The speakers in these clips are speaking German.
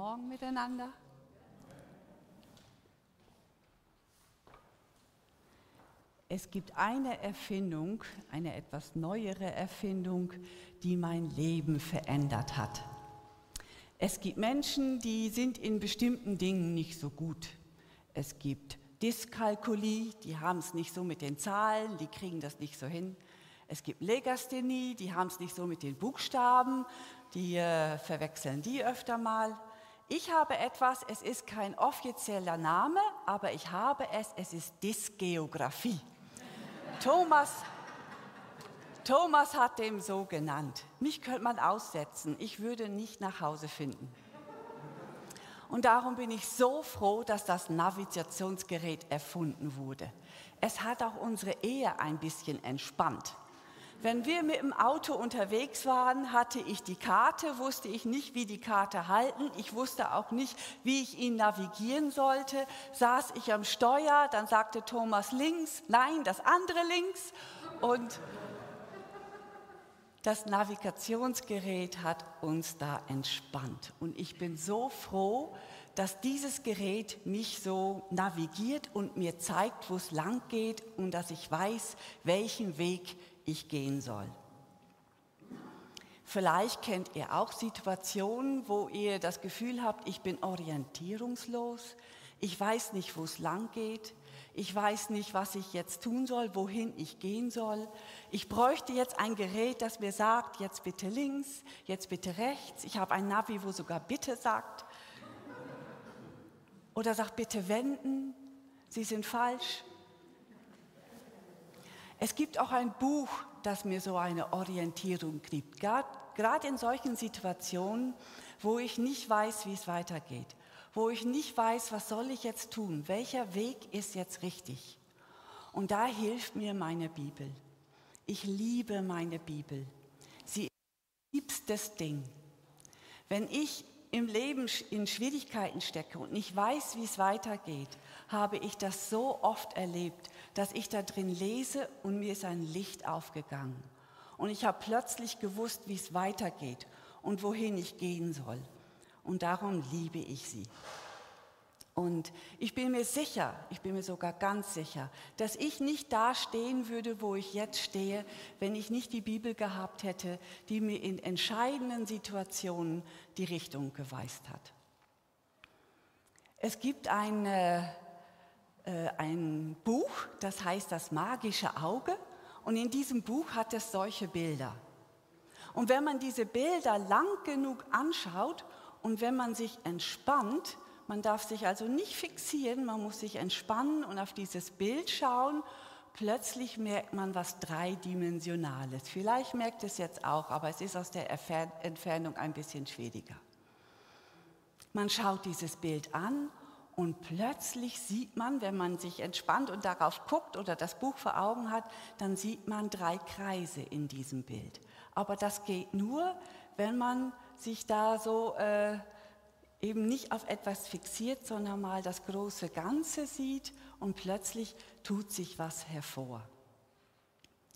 Morgen miteinander. Es gibt eine Erfindung, eine etwas neuere Erfindung, die mein Leben verändert hat. Es gibt Menschen, die sind in bestimmten Dingen nicht so gut. Es gibt Dyskalkulie, die haben es nicht so mit den Zahlen, die kriegen das nicht so hin. Es gibt Legasthenie, die haben es nicht so mit den Buchstaben, die äh, verwechseln die öfter mal. Ich habe etwas, es ist kein offizieller Name, aber ich habe es, es ist Dysgeographie. Thomas, Thomas hat dem so genannt. Mich könnte man aussetzen, ich würde nicht nach Hause finden. Und darum bin ich so froh, dass das Navigationsgerät erfunden wurde. Es hat auch unsere Ehe ein bisschen entspannt. Wenn wir mit dem Auto unterwegs waren, hatte ich die Karte, wusste ich nicht, wie die Karte halten. Ich wusste auch nicht, wie ich ihn navigieren sollte. Saß ich am Steuer, dann sagte Thomas links, nein, das andere links. Und das Navigationsgerät hat uns da entspannt. Und ich bin so froh, dass dieses Gerät mich so navigiert und mir zeigt, wo es lang geht und dass ich weiß, welchen Weg ich gehen soll. Vielleicht kennt ihr auch Situationen, wo ihr das Gefühl habt, ich bin orientierungslos, ich weiß nicht, wo es lang geht, ich weiß nicht, was ich jetzt tun soll, wohin ich gehen soll. Ich bräuchte jetzt ein Gerät, das mir sagt, jetzt bitte links, jetzt bitte rechts. Ich habe ein Navi, wo sogar bitte sagt. Oder sagt bitte wenden, Sie sind falsch. Es gibt auch ein Buch, das mir so eine Orientierung gibt, gerade in solchen Situationen, wo ich nicht weiß, wie es weitergeht, wo ich nicht weiß, was soll ich jetzt tun, welcher Weg ist jetzt richtig. Und da hilft mir meine Bibel. Ich liebe meine Bibel. Sie ist mein liebstes Ding. Wenn ich im Leben in Schwierigkeiten stecke und nicht weiß, wie es weitergeht, habe ich das so oft erlebt, dass ich da drin lese und mir ist ein Licht aufgegangen. Und ich habe plötzlich gewusst, wie es weitergeht und wohin ich gehen soll. Und darum liebe ich sie. Und ich bin mir sicher, ich bin mir sogar ganz sicher, dass ich nicht da stehen würde, wo ich jetzt stehe, wenn ich nicht die Bibel gehabt hätte, die mir in entscheidenden Situationen die Richtung geweist hat. Es gibt eine äh, ein Buch, das heißt Das magische Auge. Und in diesem Buch hat es solche Bilder. Und wenn man diese Bilder lang genug anschaut und wenn man sich entspannt, man darf sich also nicht fixieren, man muss sich entspannen und auf dieses Bild schauen, plötzlich merkt man was Dreidimensionales. Vielleicht merkt es jetzt auch, aber es ist aus der Entfernung ein bisschen schwieriger. Man schaut dieses Bild an und plötzlich sieht man, wenn man sich entspannt und darauf guckt oder das Buch vor Augen hat, dann sieht man drei Kreise in diesem Bild. Aber das geht nur, wenn man sich da so äh, eben nicht auf etwas fixiert, sondern mal das große Ganze sieht und plötzlich tut sich was hervor.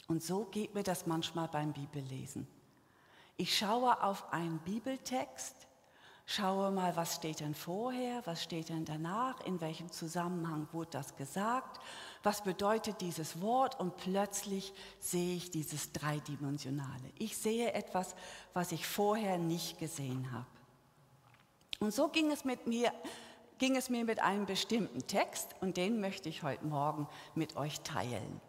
Und so geht mir das manchmal beim Bibellesen. Ich schaue auf einen Bibeltext Schaue mal, was steht denn vorher, was steht denn danach, in welchem Zusammenhang wurde das gesagt, was bedeutet dieses Wort und plötzlich sehe ich dieses Dreidimensionale. Ich sehe etwas, was ich vorher nicht gesehen habe. Und so ging es mit mir, ging es mir mit einem bestimmten Text und den möchte ich heute Morgen mit euch teilen.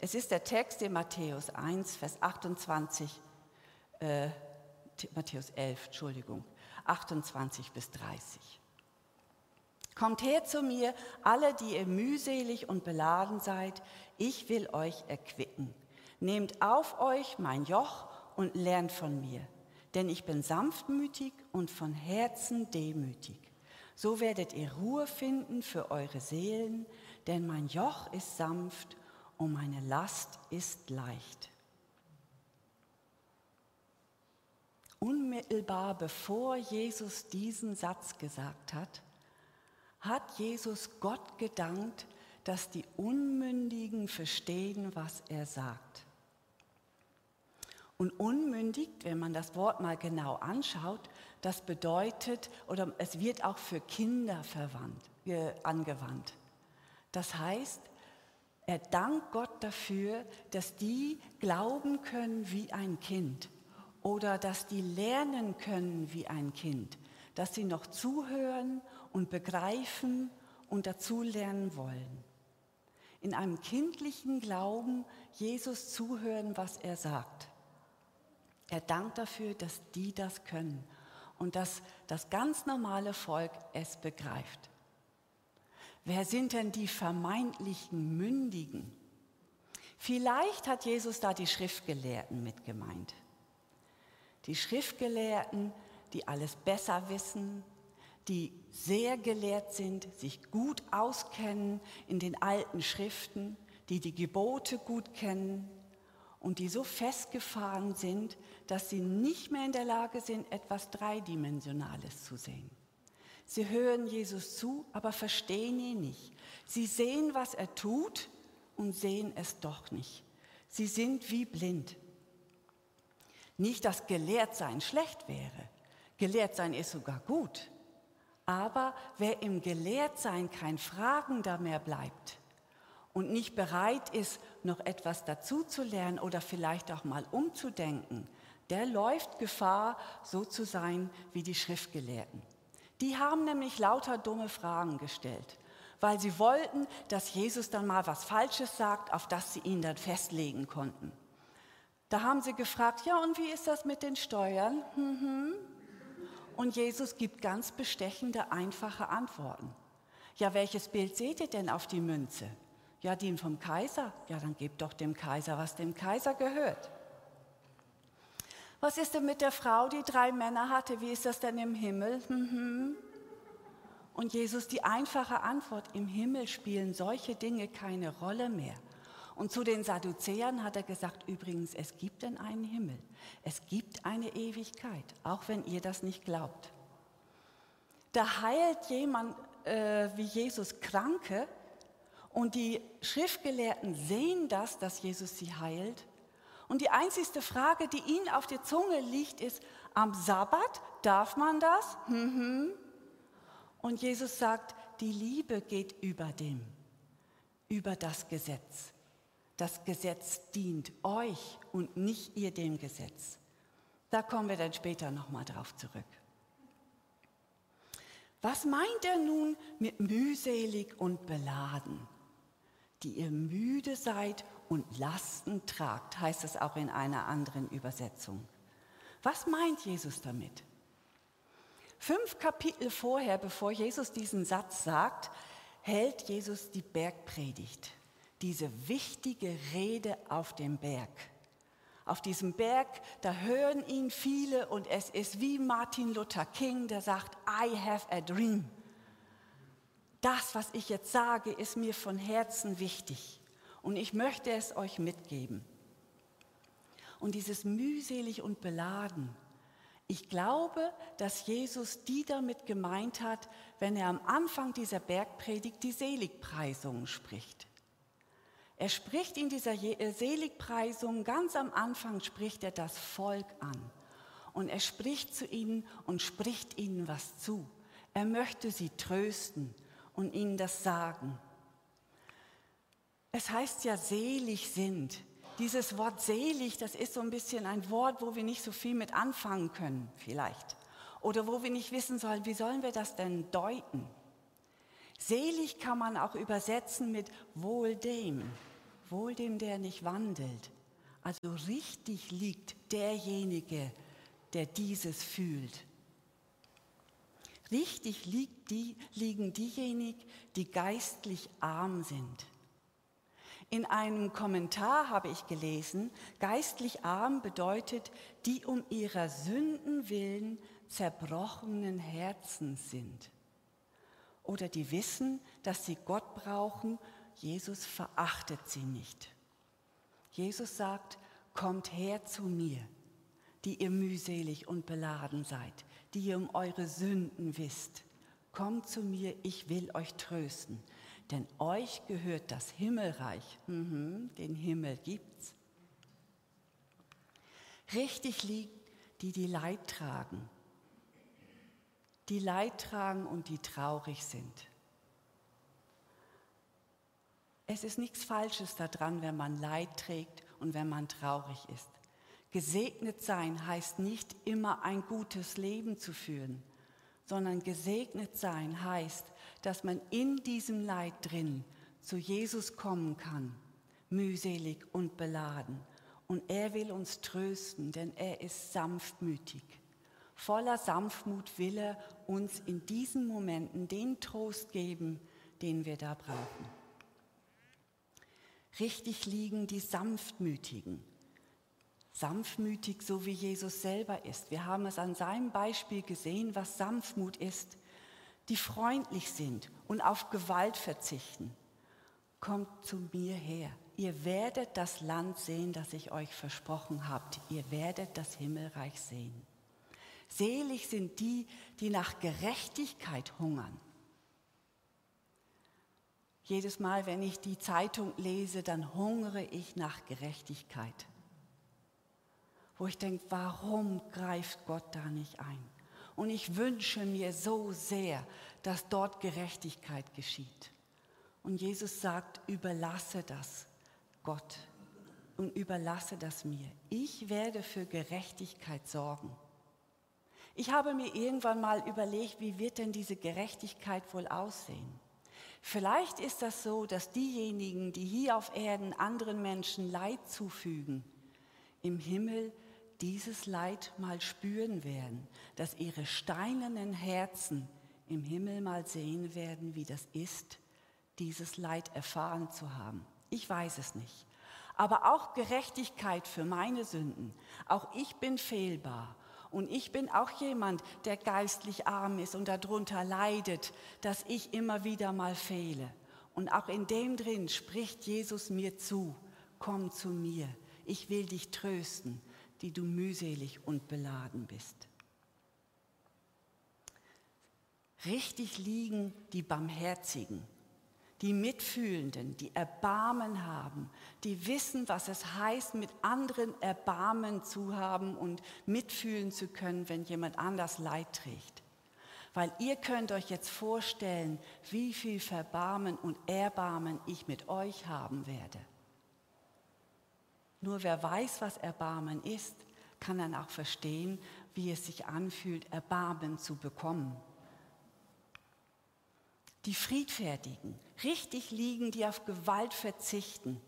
Es ist der Text in Matthäus 1, Vers 28 äh, Matthäus 11, Entschuldigung, 28 bis 30. Kommt her zu mir, alle, die ihr mühselig und beladen seid, ich will euch erquicken. Nehmt auf euch mein Joch und lernt von mir, denn ich bin sanftmütig und von Herzen demütig. So werdet ihr Ruhe finden für eure Seelen, denn mein Joch ist sanft und meine Last ist leicht. Unmittelbar bevor Jesus diesen Satz gesagt hat, hat Jesus Gott gedankt, dass die Unmündigen verstehen, was er sagt. Und unmündig, wenn man das Wort mal genau anschaut, das bedeutet, oder es wird auch für Kinder verwandt, angewandt. Das heißt, er dankt Gott dafür, dass die glauben können wie ein Kind oder dass die lernen können wie ein Kind, dass sie noch zuhören und begreifen und dazulernen wollen. In einem kindlichen Glauben Jesus zuhören, was er sagt. Er dankt dafür, dass die das können und dass das ganz normale Volk es begreift. Wer sind denn die vermeintlichen Mündigen? Vielleicht hat Jesus da die Schriftgelehrten mit gemeint. Die Schriftgelehrten, die alles besser wissen, die sehr gelehrt sind, sich gut auskennen in den alten Schriften, die die Gebote gut kennen und die so festgefahren sind, dass sie nicht mehr in der Lage sind, etwas Dreidimensionales zu sehen. Sie hören Jesus zu, aber verstehen ihn nicht. Sie sehen, was er tut und sehen es doch nicht. Sie sind wie blind. Nicht, dass Gelehrtsein schlecht wäre. Gelehrtsein ist sogar gut. Aber wer im Gelehrtsein kein Fragender mehr bleibt und nicht bereit ist, noch etwas dazuzulernen oder vielleicht auch mal umzudenken, der läuft Gefahr, so zu sein wie die Schriftgelehrten. Die haben nämlich lauter dumme Fragen gestellt, weil sie wollten, dass Jesus dann mal was Falsches sagt, auf das sie ihn dann festlegen konnten. Da haben sie gefragt, ja, und wie ist das mit den Steuern? Mhm. Und Jesus gibt ganz bestechende, einfache Antworten. Ja, welches Bild seht ihr denn auf die Münze? Ja, die vom Kaiser. Ja, dann gebt doch dem Kaiser, was dem Kaiser gehört. Was ist denn mit der Frau, die drei Männer hatte? Wie ist das denn im Himmel? Mhm. Und Jesus die einfache Antwort, im Himmel spielen solche Dinge keine Rolle mehr. Und zu den Sadduzäern hat er gesagt, übrigens, es gibt denn einen Himmel. Es gibt eine Ewigkeit, auch wenn ihr das nicht glaubt. Da heilt jemand äh, wie Jesus Kranke und die Schriftgelehrten sehen das, dass Jesus sie heilt. Und die einzigste Frage, die ihnen auf der Zunge liegt, ist, am Sabbat darf man das? Mhm. Und Jesus sagt, die Liebe geht über dem, über das Gesetz. Das Gesetz dient euch und nicht ihr dem Gesetz. Da kommen wir dann später nochmal drauf zurück. Was meint er nun mit mühselig und beladen? Die ihr müde seid und Lasten tragt, heißt es auch in einer anderen Übersetzung. Was meint Jesus damit? Fünf Kapitel vorher, bevor Jesus diesen Satz sagt, hält Jesus die Bergpredigt diese wichtige Rede auf dem Berg. Auf diesem Berg, da hören ihn viele und es ist wie Martin Luther King, der sagt, I have a dream. Das, was ich jetzt sage, ist mir von Herzen wichtig und ich möchte es euch mitgeben. Und dieses mühselig und beladen, ich glaube, dass Jesus die damit gemeint hat, wenn er am Anfang dieser Bergpredigt die Seligpreisungen spricht. Er spricht in dieser äh, Seligpreisung, ganz am Anfang spricht er das Volk an. Und er spricht zu ihnen und spricht ihnen was zu. Er möchte sie trösten und ihnen das sagen. Es heißt ja, selig sind. Dieses Wort selig, das ist so ein bisschen ein Wort, wo wir nicht so viel mit anfangen können, vielleicht. Oder wo wir nicht wissen sollen, wie sollen wir das denn deuten? Selig kann man auch übersetzen mit wohl dem wohl dem, der nicht wandelt. Also richtig liegt derjenige, der dieses fühlt. Richtig die, liegen diejenigen, die geistlich arm sind. In einem Kommentar habe ich gelesen, geistlich arm bedeutet, die um ihrer Sünden willen zerbrochenen Herzens sind. Oder die wissen, dass sie Gott brauchen Jesus verachtet sie nicht. Jesus sagt, kommt her zu mir, die ihr mühselig und beladen seid, die ihr um eure Sünden wisst. Kommt zu mir, ich will euch trösten, denn euch gehört das Himmelreich. Mhm, den Himmel gibt's. Richtig liegen, die die Leid tragen. Die Leid tragen und die traurig sind. Es ist nichts Falsches daran, wenn man Leid trägt und wenn man traurig ist. Gesegnet sein heißt nicht immer ein gutes Leben zu führen, sondern gesegnet sein heißt, dass man in diesem Leid drin zu Jesus kommen kann, mühselig und beladen. Und er will uns trösten, denn er ist sanftmütig. Voller Sanftmut will er uns in diesen Momenten den Trost geben, den wir da brauchen. Richtig liegen die Sanftmütigen. Sanftmütig, so wie Jesus selber ist. Wir haben es an seinem Beispiel gesehen, was Sanftmut ist. Die freundlich sind und auf Gewalt verzichten. Kommt zu mir her. Ihr werdet das Land sehen, das ich euch versprochen habt. Ihr werdet das Himmelreich sehen. Selig sind die, die nach Gerechtigkeit hungern. Jedes Mal, wenn ich die Zeitung lese, dann hungere ich nach Gerechtigkeit. Wo ich denke, warum greift Gott da nicht ein? Und ich wünsche mir so sehr, dass dort Gerechtigkeit geschieht. Und Jesus sagt, überlasse das Gott und überlasse das mir. Ich werde für Gerechtigkeit sorgen. Ich habe mir irgendwann mal überlegt, wie wird denn diese Gerechtigkeit wohl aussehen? Vielleicht ist das so, dass diejenigen, die hier auf Erden anderen Menschen Leid zufügen, im Himmel dieses Leid mal spüren werden, dass ihre steinernen Herzen im Himmel mal sehen werden, wie das ist, dieses Leid erfahren zu haben. Ich weiß es nicht. Aber auch Gerechtigkeit für meine Sünden. Auch ich bin fehlbar. Und ich bin auch jemand, der geistlich arm ist und darunter leidet, dass ich immer wieder mal fehle. Und auch in dem drin spricht Jesus mir zu, komm zu mir, ich will dich trösten, die du mühselig und beladen bist. Richtig liegen die Barmherzigen die Mitfühlenden, die Erbarmen haben, die wissen, was es heißt, mit anderen Erbarmen zu haben und mitfühlen zu können, wenn jemand anders Leid trägt. Weil ihr könnt euch jetzt vorstellen, wie viel Verbarmen und Erbarmen ich mit euch haben werde. Nur wer weiß, was Erbarmen ist, kann dann auch verstehen, wie es sich anfühlt, Erbarmen zu bekommen die Friedfertigen, richtig liegen, die auf Gewalt verzichten.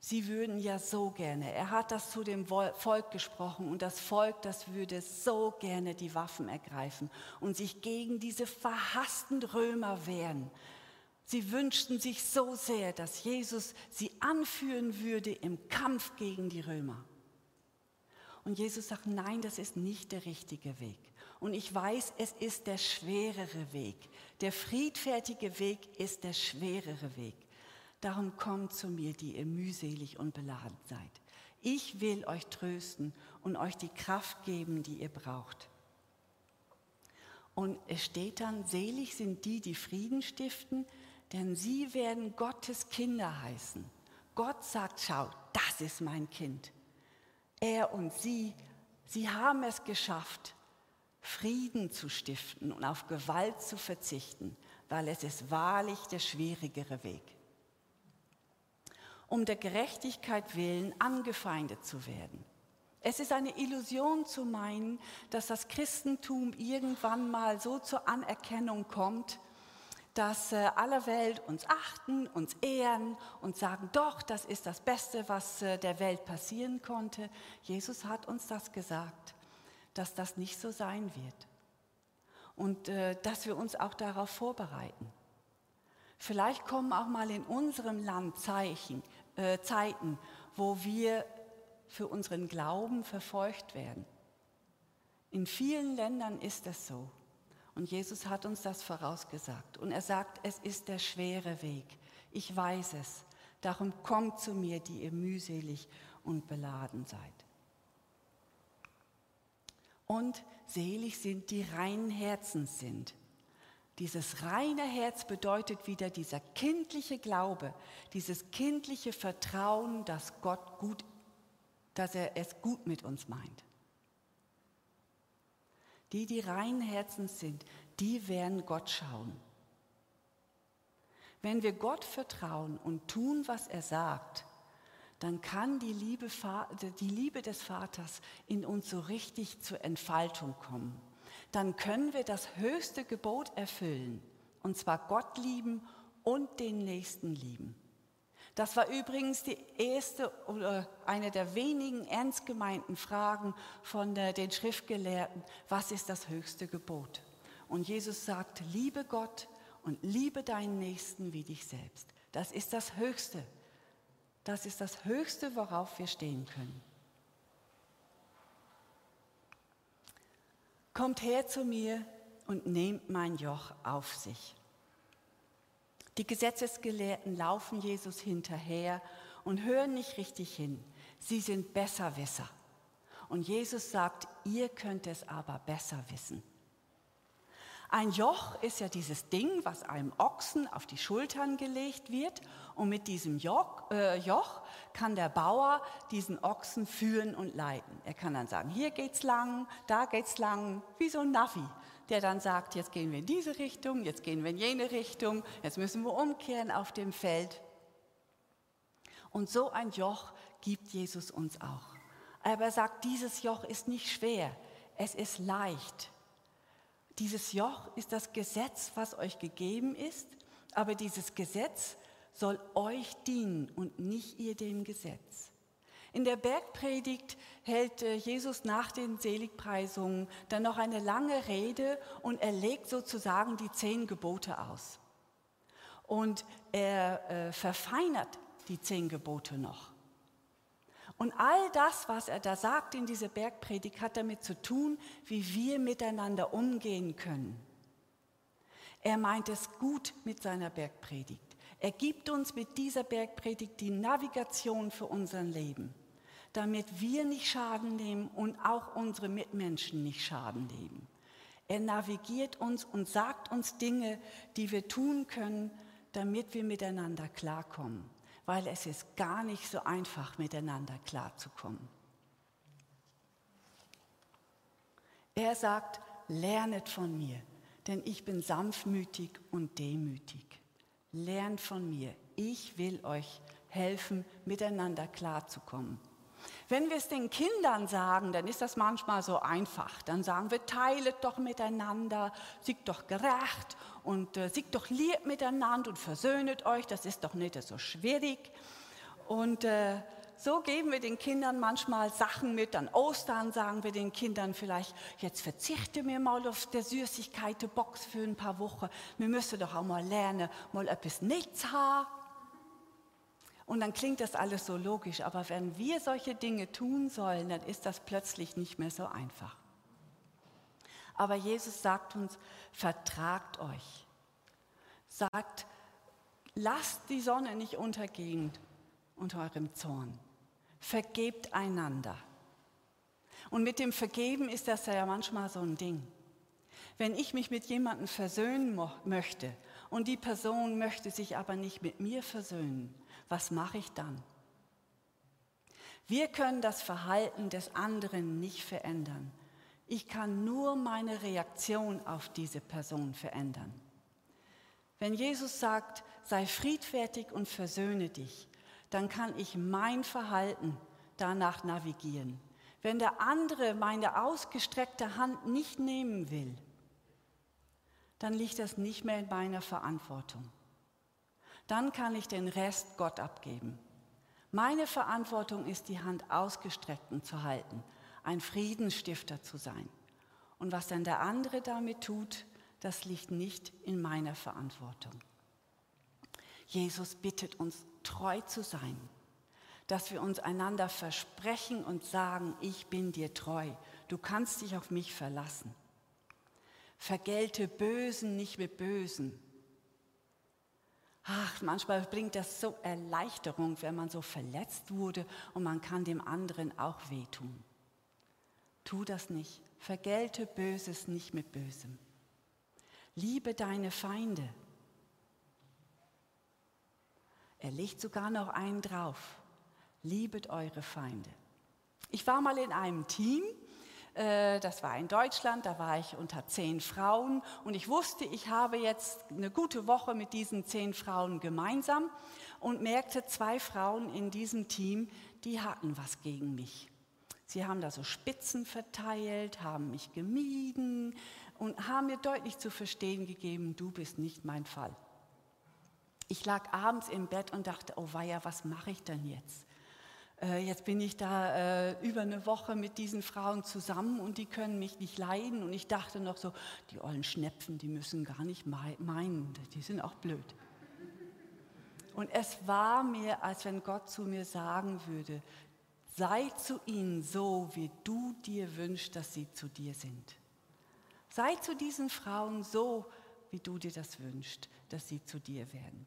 Sie würden ja so gerne, er hat das zu dem Volk gesprochen und das Volk, das würde so gerne die Waffen ergreifen und sich gegen diese verhassten Römer wehren. Sie wünschten sich so sehr, dass Jesus sie anführen würde im Kampf gegen die Römer. Und Jesus sagt, nein, das ist nicht der richtige Weg. Und ich weiß, es ist der schwerere Weg. Der friedfertige Weg ist der schwerere Weg. Darum kommt zu mir, die ihr mühselig und beladen seid. Ich will euch trösten und euch die Kraft geben, die ihr braucht. Und es steht dann, selig sind die, die Frieden stiften, denn sie werden Gottes Kinder heißen. Gott sagt, schau, das ist mein Kind. Er und sie, sie haben es geschafft, Frieden zu stiften und auf Gewalt zu verzichten, weil es ist wahrlich der schwierigere Weg. Um der Gerechtigkeit willen angefeindet zu werden. Es ist eine Illusion zu meinen, dass das Christentum irgendwann mal so zur Anerkennung kommt, dass äh, alle Welt uns achten, uns ehren und sagen, doch, das ist das Beste, was äh, der Welt passieren konnte. Jesus hat uns das gesagt dass das nicht so sein wird. Und äh, dass wir uns auch darauf vorbereiten. Vielleicht kommen auch mal in unserem Land Zeichen, äh, Zeiten, wo wir für unseren Glauben verfolgt werden. In vielen Ländern ist es so. Und Jesus hat uns das vorausgesagt. Und er sagt, es ist der schwere Weg. Ich weiß es. Darum kommt zu mir, die ihr mühselig und beladen seid. Und selig sind die reinen Herzens sind. Dieses reine Herz bedeutet wieder dieser kindliche Glaube, dieses kindliche Vertrauen, dass Gott gut dass er es gut mit uns meint. Die, die rein Herzens sind, die werden Gott schauen. Wenn wir Gott vertrauen und tun, was er sagt, dann kann die Liebe, die Liebe des Vaters in uns so richtig zur Entfaltung kommen. Dann können wir das höchste Gebot erfüllen, und zwar Gott lieben und den Nächsten lieben. Das war übrigens die erste oder eine der wenigen ernst gemeinten Fragen von den Schriftgelehrten. Was ist das höchste Gebot? Und Jesus sagt, liebe Gott und liebe deinen Nächsten wie dich selbst. Das ist das Höchste. Das ist das Höchste, worauf wir stehen können. Kommt her zu mir und nehmt mein Joch auf sich. Die Gesetzesgelehrten laufen Jesus hinterher und hören nicht richtig hin. Sie sind Besserwisser. Und Jesus sagt, ihr könnt es aber besser wissen. Ein Joch ist ja dieses Ding, was einem Ochsen auf die Schultern gelegt wird. Und mit diesem Joch, äh, Joch, kann der Bauer diesen Ochsen führen und leiten. Er kann dann sagen, hier geht's lang, da geht's lang, wie so ein Navi der dann sagt, jetzt gehen wir in diese Richtung, jetzt gehen wir in jene Richtung, jetzt müssen wir umkehren auf dem Feld. Und so ein Joch gibt Jesus uns auch. Aber er sagt, dieses Joch ist nicht schwer, es ist leicht. Dieses Joch ist das Gesetz, was euch gegeben ist, aber dieses Gesetz soll euch dienen und nicht ihr dem Gesetz. In der Bergpredigt hält äh, Jesus nach den Seligpreisungen dann noch eine lange Rede und er legt sozusagen die zehn Gebote aus. Und er äh, verfeinert die zehn Gebote noch. Und all das, was er da sagt in dieser Bergpredigt, hat damit zu tun, wie wir miteinander umgehen können. Er meint es gut mit seiner Bergpredigt. Er gibt uns mit dieser Bergpredigt die Navigation für unser Leben damit wir nicht Schaden nehmen und auch unsere Mitmenschen nicht Schaden nehmen. Er navigiert uns und sagt uns Dinge, die wir tun können, damit wir miteinander klarkommen, weil es ist gar nicht so einfach, miteinander klarzukommen. Er sagt, lernet von mir, denn ich bin sanftmütig und demütig. Lernt von mir, ich will euch helfen, miteinander klarzukommen. Wenn wir es den Kindern sagen, dann ist das manchmal so einfach. Dann sagen wir, teilet doch miteinander, siegt doch gerecht und äh, siegt doch lieb miteinander und versöhnet euch, das ist doch nicht so schwierig. Und äh, so geben wir den Kindern manchmal Sachen mit. An Ostern sagen wir den Kindern vielleicht, jetzt verzichte mir mal auf der Süßigkeiten-Box für ein paar Wochen. Wir müssen doch auch mal lernen, mal etwas nichts haben. Und dann klingt das alles so logisch, aber wenn wir solche Dinge tun sollen, dann ist das plötzlich nicht mehr so einfach. Aber Jesus sagt uns, vertragt euch. Sagt, lasst die Sonne nicht untergehen unter eurem Zorn. Vergebt einander. Und mit dem Vergeben ist das ja manchmal so ein Ding. Wenn ich mich mit jemandem versöhnen möchte und die Person möchte sich aber nicht mit mir versöhnen, was mache ich dann? Wir können das Verhalten des anderen nicht verändern. Ich kann nur meine Reaktion auf diese Person verändern. Wenn Jesus sagt, sei friedfertig und versöhne dich, dann kann ich mein Verhalten danach navigieren. Wenn der andere meine ausgestreckte Hand nicht nehmen will, dann liegt das nicht mehr in meiner Verantwortung dann kann ich den Rest Gott abgeben. Meine Verantwortung ist, die Hand ausgestreckt zu halten, ein Friedensstifter zu sein. Und was dann der andere damit tut, das liegt nicht in meiner Verantwortung. Jesus bittet uns, treu zu sein, dass wir uns einander versprechen und sagen, ich bin dir treu, du kannst dich auf mich verlassen. Vergelte Bösen nicht mit Bösen, Ach, manchmal bringt das so Erleichterung, wenn man so verletzt wurde und man kann dem anderen auch wehtun. Tu das nicht. Vergelte Böses nicht mit Bösem. Liebe deine Feinde. Er legt sogar noch einen drauf. Liebet eure Feinde. Ich war mal in einem Team, das war in Deutschland, da war ich unter zehn Frauen und ich wusste, ich habe jetzt eine gute Woche mit diesen zehn Frauen gemeinsam und merkte, zwei Frauen in diesem Team, die hatten was gegen mich. Sie haben da so Spitzen verteilt, haben mich gemieden und haben mir deutlich zu verstehen gegeben, du bist nicht mein Fall. Ich lag abends im Bett und dachte, oh weia, was mache ich denn jetzt? Äh, jetzt bin ich da äh, über eine Woche mit diesen Frauen zusammen und die können mich nicht leiden. Und ich dachte noch so, die ollen Schnepfen, die müssen gar nicht meinen, die sind auch blöd. Und es war mir, als wenn Gott zu mir sagen würde, sei zu ihnen so, wie du dir wünschst, dass sie zu dir sind. Sei zu diesen Frauen so, wie du dir das wünschst, dass sie zu dir werden.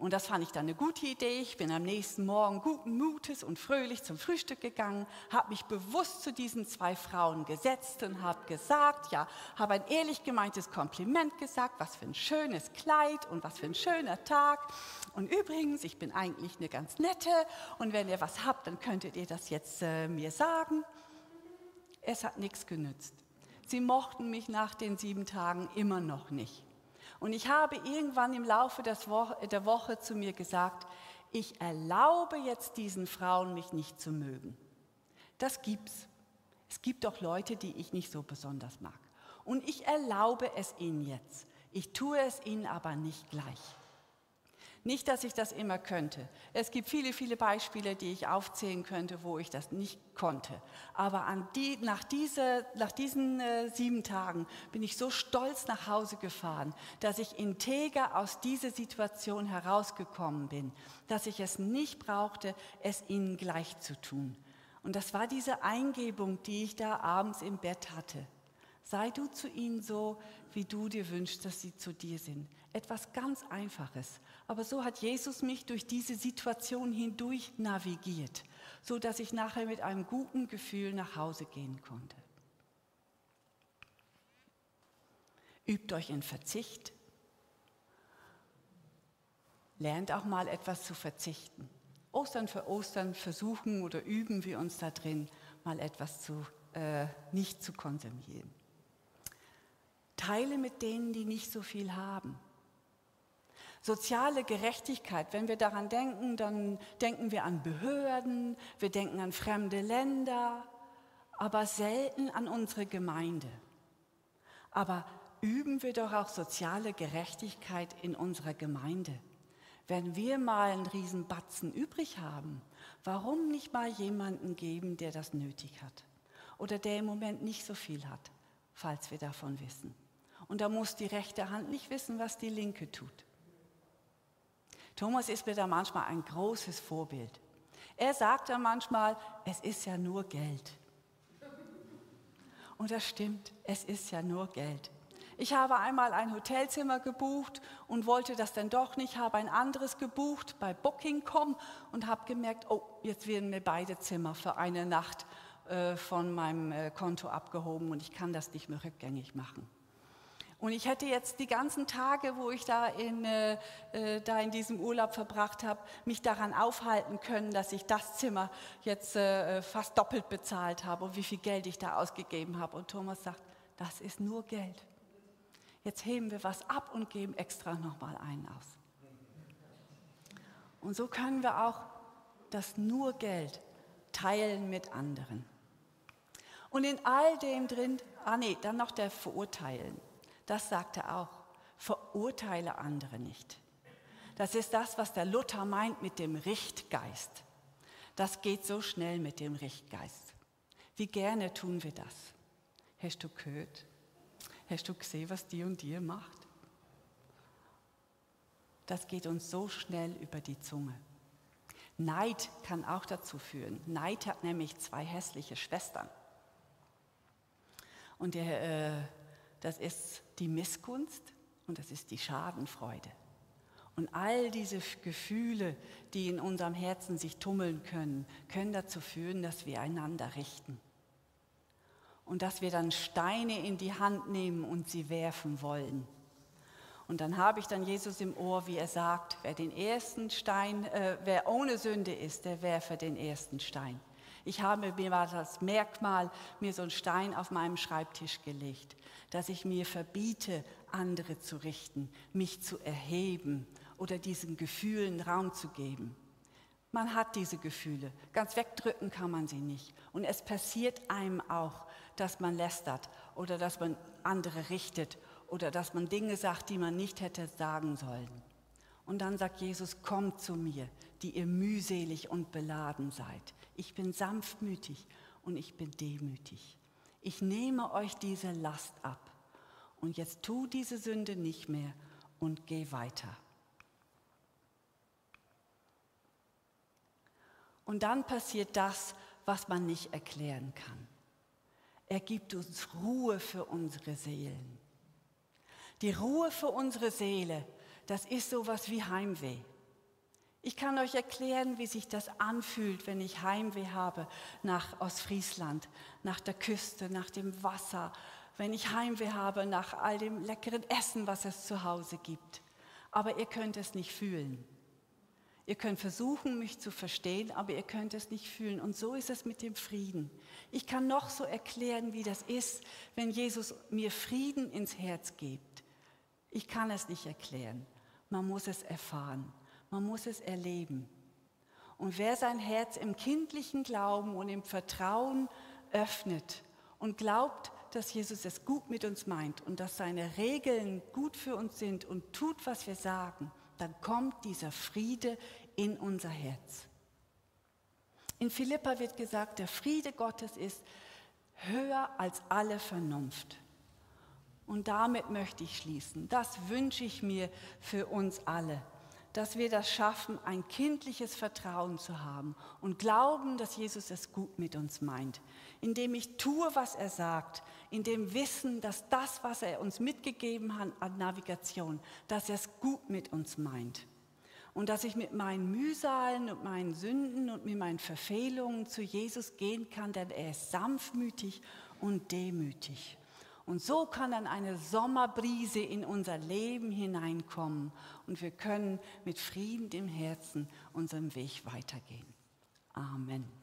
Und das fand ich dann eine gute Idee. Ich bin am nächsten Morgen guten Mutes und fröhlich zum Frühstück gegangen, habe mich bewusst zu diesen zwei Frauen gesetzt und habe gesagt, ja, habe ein ehrlich gemeintes Kompliment gesagt, was für ein schönes Kleid und was für ein schöner Tag. Und übrigens, ich bin eigentlich eine ganz nette und wenn ihr was habt, dann könntet ihr das jetzt äh, mir sagen. Es hat nichts genützt. Sie mochten mich nach den sieben Tagen immer noch nicht. Und ich habe irgendwann im Laufe der Woche zu mir gesagt, ich erlaube jetzt diesen Frauen, mich nicht zu mögen. Das gibt's. Es gibt auch Leute, die ich nicht so besonders mag. Und ich erlaube es ihnen jetzt. Ich tue es ihnen aber nicht gleich. Nicht, dass ich das immer könnte. Es gibt viele, viele Beispiele, die ich aufzählen könnte, wo ich das nicht konnte. Aber die, nach, diese, nach, diesen äh, sieben Tagen bin ich so stolz nach Hause gefahren, dass ich integer aus dieser Situation herausgekommen bin, dass ich es nicht brauchte, es ihnen gleich zu tun. Und das war diese Eingebung, die ich da abends im Bett hatte. Sei du zu ihnen so, wie du dir wünschst, dass sie zu dir sind. Etwas ganz Einfaches. Aber so hat Jesus mich durch diese Situation hindurch navigiert, so dass ich nachher mit einem guten Gefühl nach Hause gehen konnte. Übt euch in Verzicht. Lernt auch mal etwas zu verzichten. Ostern für Ostern versuchen oder üben wir uns da drin, mal etwas zu, äh, nicht zu konsumieren. Teile mit denen, die nicht so viel haben. Soziale Gerechtigkeit, wenn wir daran denken, dann denken wir an Behörden, wir denken an fremde Länder, aber selten an unsere Gemeinde. Aber üben wir doch auch soziale Gerechtigkeit in unserer Gemeinde. Wenn wir mal einen Riesenbatzen übrig haben, warum nicht mal jemanden geben, der das nötig hat? Oder der im Moment nicht so viel hat, falls wir davon wissen. Und da muss die rechte Hand nicht wissen, was die linke tut. Thomas ist mir da manchmal ein großes Vorbild. Er sagt dann manchmal, es ist ja nur Geld. Und das stimmt, es ist ja nur Geld. Ich habe einmal ein Hotelzimmer gebucht und wollte das dann doch nicht, habe ein anderes gebucht bei Booking.com und habe gemerkt, oh, jetzt werden mir beide Zimmer für eine Nacht äh, von meinem äh, Konto abgehoben und ich kann das nicht mehr rückgängig machen. Und ich hätte jetzt die ganzen Tage, wo ich da in, äh, äh, da in diesem Urlaub verbracht habe, mich daran aufhalten können, dass ich das Zimmer jetzt äh, fast doppelt bezahlt habe und wie viel Geld ich da ausgegeben habe. Und Thomas sagt, das ist nur Geld. Jetzt heben wir was ab und geben extra nochmal einen aus. Und so können wir auch das nur Geld teilen mit anderen. Und in all dem drin, ah nee, dann noch der Verurteilen. Das sagt er auch. Verurteile andere nicht. Das ist das, was der Luther meint mit dem Richtgeist. Das geht so schnell mit dem Richtgeist. Wie gerne tun wir das. Hast du gehört? Hast du gesehen, was die und die macht? Das geht uns so schnell über die Zunge. Neid kann auch dazu führen. Neid hat nämlich zwei hässliche Schwestern. Und der, äh, das ist die Missgunst und das ist die Schadenfreude. Und all diese Gefühle, die in unserem Herzen sich tummeln können, können dazu führen, dass wir einander richten. Und dass wir dann Steine in die Hand nehmen und sie werfen wollen. Und dann habe ich dann Jesus im Ohr, wie er sagt, wer den ersten Stein, äh, wer ohne Sünde ist, der werfe den ersten Stein. Ich habe mir das Merkmal, mir so einen Stein auf meinem Schreibtisch gelegt, dass ich mir verbiete, andere zu richten, mich zu erheben oder diesen Gefühlen Raum zu geben. Man hat diese Gefühle, ganz wegdrücken kann man sie nicht. Und es passiert einem auch, dass man lästert oder dass man andere richtet oder dass man Dinge sagt, die man nicht hätte sagen sollen. Und dann sagt Jesus, kommt zu mir, die ihr mühselig und beladen seid. Ich bin sanftmütig und ich bin demütig. Ich nehme euch diese Last ab. Und jetzt tu diese Sünde nicht mehr und geh weiter. Und dann passiert das, was man nicht erklären kann. Er gibt uns Ruhe für unsere Seelen. Die Ruhe für unsere Seele, das ist sowas wie Heimweh. Ich kann euch erklären, wie sich das anfühlt, wenn ich Heimweh habe nach Ostfriesland, nach der Küste, nach dem Wasser, wenn ich Heimweh habe nach all dem leckeren Essen, was es zu Hause gibt. Aber ihr könnt es nicht fühlen. Ihr könnt versuchen, mich zu verstehen, aber ihr könnt es nicht fühlen. Und so ist es mit dem Frieden. Ich kann noch so erklären, wie das ist, wenn Jesus mir Frieden ins Herz gibt. Ich kann es nicht erklären. Man muss es erfahren. Man muss es erleben. Und wer sein Herz im kindlichen Glauben und im Vertrauen öffnet und glaubt, dass Jesus es gut mit uns meint und dass seine Regeln gut für uns sind und tut, was wir sagen, dann kommt dieser Friede in unser Herz. In Philippa wird gesagt, der Friede Gottes ist höher als alle Vernunft. Und damit möchte ich schließen. Das wünsche ich mir für uns alle, dass wir das schaffen, ein kindliches Vertrauen zu haben und glauben, dass Jesus es gut mit uns meint, indem ich tue, was er sagt, in dem Wissen, dass das, was er uns mitgegeben hat an Navigation, dass er es gut mit uns meint. Und dass ich mit meinen Mühsalen und meinen Sünden und mit meinen Verfehlungen zu Jesus gehen kann, denn er ist sanftmütig und demütig. Und so kann dann eine Sommerbrise in unser Leben hineinkommen und wir können mit Frieden im Herzen unserem Weg weitergehen. Amen.